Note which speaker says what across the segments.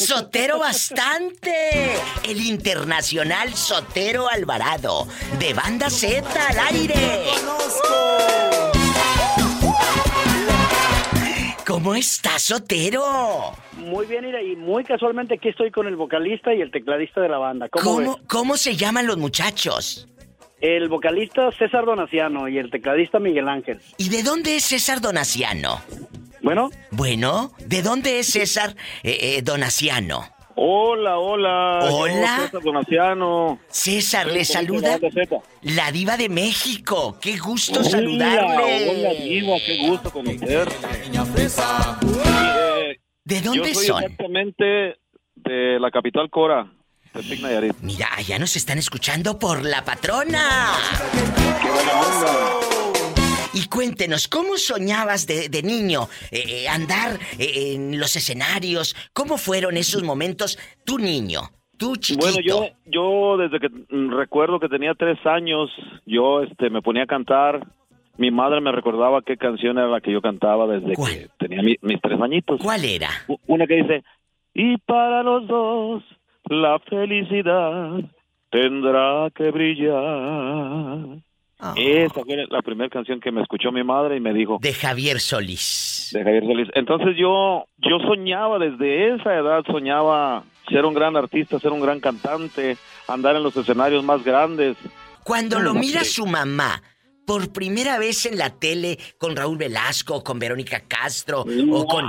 Speaker 1: Sotero bastante. El internacional Sotero Alvarado. De Banda Z al aire. ¿Cómo estás, Sotero?
Speaker 2: Muy bien, Ira, y muy casualmente aquí estoy con el vocalista y el tecladista de la banda. ¿Cómo,
Speaker 1: ¿Cómo, ¿Cómo se llaman los muchachos?
Speaker 2: El vocalista César Donaciano y el tecladista Miguel Ángel.
Speaker 1: ¿Y de dónde es César Donaciano?
Speaker 2: Bueno.
Speaker 1: Bueno, ¿de dónde es César eh, eh, Donaciano?
Speaker 3: Hola, hola.
Speaker 1: Hola.
Speaker 3: Yo, César Donaciano.
Speaker 1: César, le saluda la diva de México. Qué gusto
Speaker 3: Hola,
Speaker 1: saludarle.
Speaker 3: Hola, diva, qué gusto conocerte. Eh,
Speaker 1: ¿De dónde
Speaker 3: yo soy
Speaker 1: son?
Speaker 3: exactamente de la capital Cora.
Speaker 1: Mira, allá nos están escuchando por la patrona.
Speaker 3: Qué buena onda.
Speaker 1: Y cuéntenos, ¿cómo soñabas de, de niño eh, eh, andar eh, en los escenarios? ¿Cómo fueron esos momentos tu niño, tú chiquito?
Speaker 3: Bueno, yo, yo desde que mm, recuerdo que tenía tres años, yo este, me ponía a cantar. Mi madre me recordaba qué canción era la que yo cantaba desde
Speaker 1: ¿Cuál?
Speaker 3: que tenía mi- mis tres añitos.
Speaker 1: ¿Cuál era?
Speaker 3: Una que dice, y para los dos la felicidad tendrá que brillar.
Speaker 1: Ah,
Speaker 3: Esa fue la primera canción que me escuchó mi madre y me dijo
Speaker 1: de Javier Solís.
Speaker 3: de Javier Solís. Entonces yo, yo soñaba desde esa edad, soñaba ser un gran artista, ser un gran cantante, andar en los escenarios más grandes.
Speaker 1: Cuando lo
Speaker 3: No
Speaker 1: mira
Speaker 3: sé.
Speaker 1: su mamá por primera vez en la tele con Raúl Velasco, con Verónica Castro o con...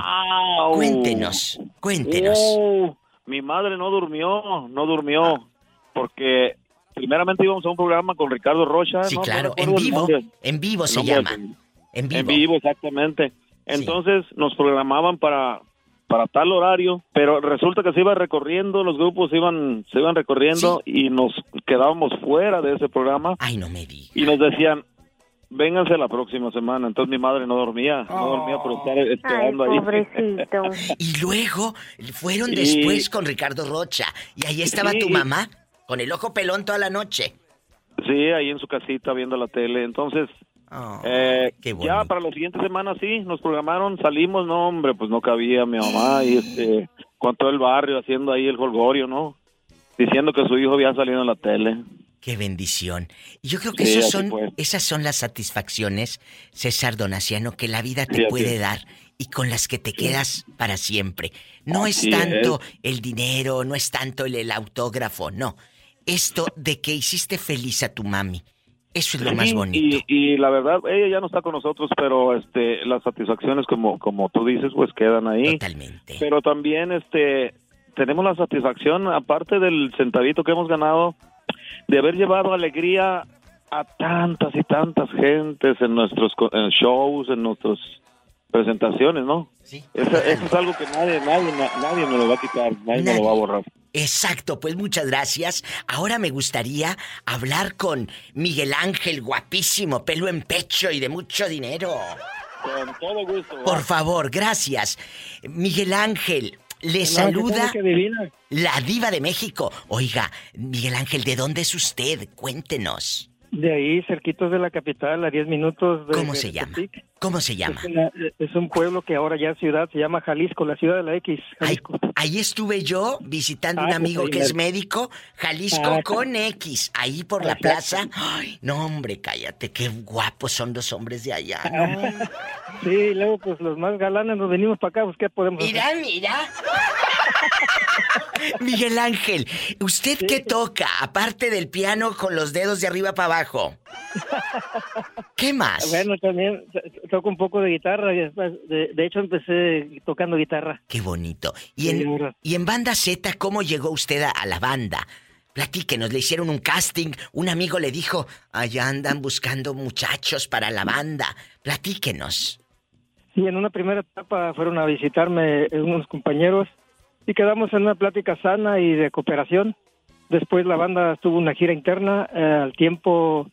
Speaker 1: Cuéntenos, cuéntenos.
Speaker 3: Oh, mi madre no durmió, no durmió, porque primeramente íbamos a un programa con Ricardo Rocha.
Speaker 1: Sí,
Speaker 3: ¿no?
Speaker 1: claro, en vivo, en vivo se llama. En vivo.
Speaker 3: En vivo, exactamente. Entonces nos programaban para para tal horario, pero resulta que se iba recorriendo, los grupos iban se iban recorriendo y nos quedábamos fuera de ese programa
Speaker 1: Ay, no me digas.
Speaker 3: y nos decían, vénganse la próxima semana. Entonces mi madre no dormía, no dormía por estar
Speaker 4: Ay,
Speaker 3: esperando ahí.
Speaker 4: pobrecito.
Speaker 1: Y luego fueron
Speaker 3: Y-
Speaker 1: después con Ricardo Rocha. Y ahí estaba tu mamá, con el ojo pelón toda la noche.
Speaker 3: Sí, ahí en su casita viendo la tele. Entonces,
Speaker 1: Oh,
Speaker 3: eh, ya para la siguiente semana sí, nos programaron, salimos, no hombre, pues no cabía mi mamá y este, con todo el barrio haciendo ahí el holgorio, ¿no? Diciendo que su hijo había salido en la tele.
Speaker 1: Qué bendición. Yo creo que
Speaker 3: Sí, así
Speaker 1: son,
Speaker 3: fue.
Speaker 1: esas son las satisfacciones, César Donaciano, que la vida te
Speaker 3: Sí,
Speaker 1: puede dar y con las que te quedas para siempre. No es tanto el dinero, no es tanto el, el autógrafo, no. Esto de que hiciste feliz a tu mami. Eso es lo más bonito.
Speaker 3: Y, y la verdad, ella ya no está con nosotros, pero este, las satisfacciones, como, como tú dices, pues quedan ahí.
Speaker 1: Totalmente.
Speaker 3: Pero también este, tenemos la satisfacción, aparte del centavito que hemos ganado, de haber llevado alegría a tantas y tantas gentes en nuestros en shows, en nuestras presentaciones, ¿no?
Speaker 1: Sí.
Speaker 3: Eso, eso es algo que nadie, nadie, na- nadie me lo va a quitar, nadie, me lo va a borrar.
Speaker 1: Exacto, pues muchas gracias. Ahora me gustaría hablar con Miguel Ángel, guapísimo, pelo en pecho y de mucho dinero.
Speaker 3: Con todo gusto.
Speaker 1: Por favor, gracias. Miguel Ángel, le
Speaker 2: No,
Speaker 1: saluda la diva de México. Oiga, Miguel Ángel, ¿de dónde es usted? Cuéntenos.
Speaker 2: De ahí, cerquitos de la capital, a 10 minutos de
Speaker 1: ¿Cómo se llama? ¿Cómo se llama?
Speaker 2: Es, una- es un pueblo que ahora ya es ciudad, se llama Jalisco, la ciudad de la X, Jalisco.
Speaker 1: ahí estuve yo visitando
Speaker 2: Ah,
Speaker 1: un amigo que es médico, Jalisco
Speaker 2: Ah,
Speaker 1: con X, ahí por la
Speaker 2: Exacto.
Speaker 1: plaza. Ay, no, hombre, cállate, qué guapos son los hombres de allá. ¿no?
Speaker 2: Sí, y luego pues los más galanes nos venimos para acá, pues ¿qué podemos hacer?
Speaker 1: Mira, mira. Miguel Ángel, ¿usted qué toca aparte del piano con los dedos de arriba para abajo? ¿Qué más?
Speaker 2: Bueno, también toco un poco de guitarra, de, de hecho empecé tocando guitarra.
Speaker 1: Qué bonito. Y en, y en Banda Z, ¿cómo llegó usted a, a la banda? Platíquenos, le hicieron un casting, un amigo le dijo, allá andan buscando muchachos para la banda. Platíquenos.
Speaker 2: Sí, en una primera etapa fueron a visitarme unos compañeros y quedamos en una plática sana y de cooperación. Después la banda tuvo una gira interna, eh, al tiempo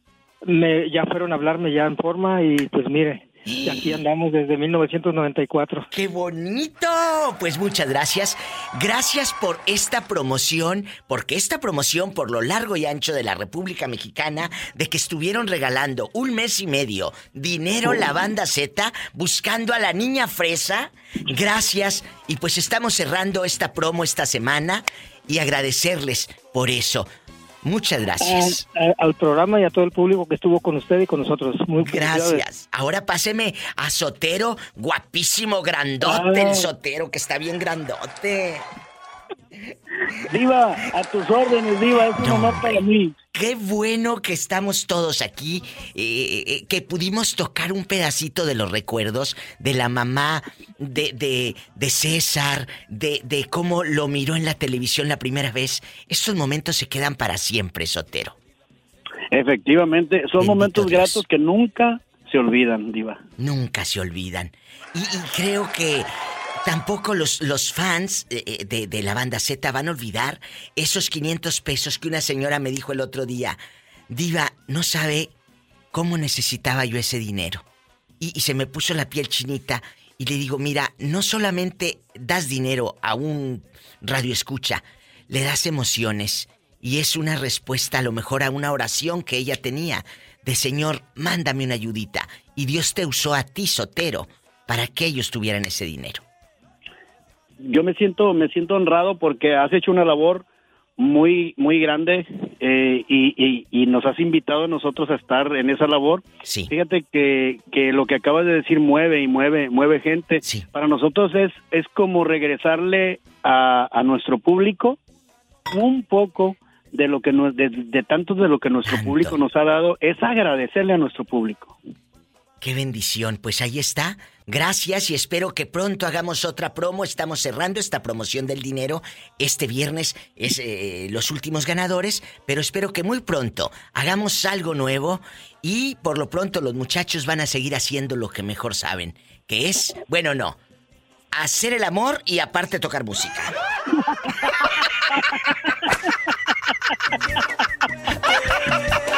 Speaker 2: me, ya fueron a hablarme ya en forma y pues mire, y aquí andamos desde 1994.
Speaker 1: ¡Qué bonito! Pues muchas gracias. Gracias por esta promoción, porque esta promoción por lo largo y ancho de la República Mexicana, de que estuvieron regalando un mes y medio dinero la banda Z buscando a la niña fresa. Gracias. Y pues estamos cerrando esta promo esta semana y agradecerles por eso. Muchas gracias.
Speaker 2: al programa y a todo el público que estuvo con usted y con nosotros. Muy
Speaker 1: gracias. Ahora páseme a Sotero, guapísimo, grandote, el Sotero, que está bien grandote.
Speaker 4: Diva, a tus órdenes, Diva, es un honor para mí.
Speaker 1: Qué bueno que estamos todos aquí, eh, eh, eh, que pudimos tocar un pedacito de los recuerdos de la mamá de, de, de César, de, de, cómo lo miró en la televisión la primera vez. Esos momentos se quedan para siempre, Sotero.
Speaker 4: Efectivamente, son momentos gratos que nunca se olvidan, Diva.
Speaker 1: Nunca se olvidan. y creo que Tampoco los, los fans eh, de, de, la banda Z van a olvidar esos 500 pesos que una señora me dijo el otro día. Diva, no sabe cómo necesitaba yo ese dinero. Y, y, se me puso la piel chinita y le digo, mira, no solamente das dinero a un radio escucha, le das emociones. Y es una respuesta a lo mejor a una oración que ella tenía de Señor, mándame una ayudita. Y Dios te usó a ti, Sotero, para que ellos tuvieran ese dinero
Speaker 4: yo me siento me siento honrado porque has hecho una labor muy muy grande eh, y, y, nos has invitado a nosotros a estar en esa labor.
Speaker 1: Sí.
Speaker 4: Fíjate que, que lo que acabas de decir mueve y mueve mueve gente.
Speaker 1: Sí.
Speaker 4: Para nosotros es es como regresarle a, a nuestro público un poco de lo que nos, de, de tanto de lo que nuestro público nos ha dado es agradecerle a nuestro público.
Speaker 1: Qué bendición, pues ahí está. Gracias y espero que pronto hagamos otra promo. Estamos cerrando esta promoción del dinero. Este viernes es eh, los últimos ganadores, pero espero que muy pronto hagamos algo nuevo y por lo pronto los muchachos van a seguir haciendo lo que mejor saben, que es, bueno, no, hacer el amor y aparte tocar música.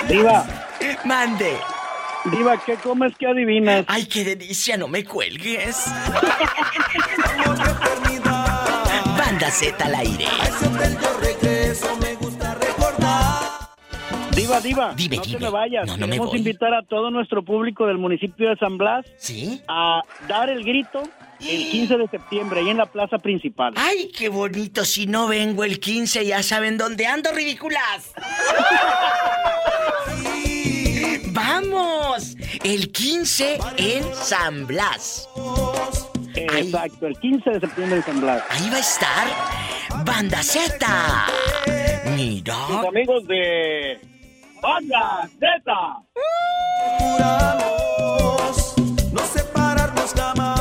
Speaker 4: Viva.
Speaker 1: Mande.
Speaker 4: Diva, ¿qué comes que adivinas?
Speaker 1: Ay, qué delicia, no me cuelgues. Banda Z al aire.
Speaker 4: Diva, Diva,
Speaker 1: dime,
Speaker 4: no
Speaker 1: dime.
Speaker 4: te me vayas.
Speaker 1: No, no me voy.
Speaker 4: invitar a todo nuestro público del municipio de San Blas
Speaker 1: ¿Sí?
Speaker 4: a dar el grito el 15 de septiembre ahí en la plaza principal.
Speaker 1: Ay, qué bonito. Si no vengo el 15, ya saben dónde ando, ridículas. El 15 en San Blas.
Speaker 4: Exacto, el 15 de septiembre en San Blas.
Speaker 1: Ahí va a estar Banda Z. Mira.
Speaker 4: Amigos de Banda Z.
Speaker 5: Juramos no separarnos jamás.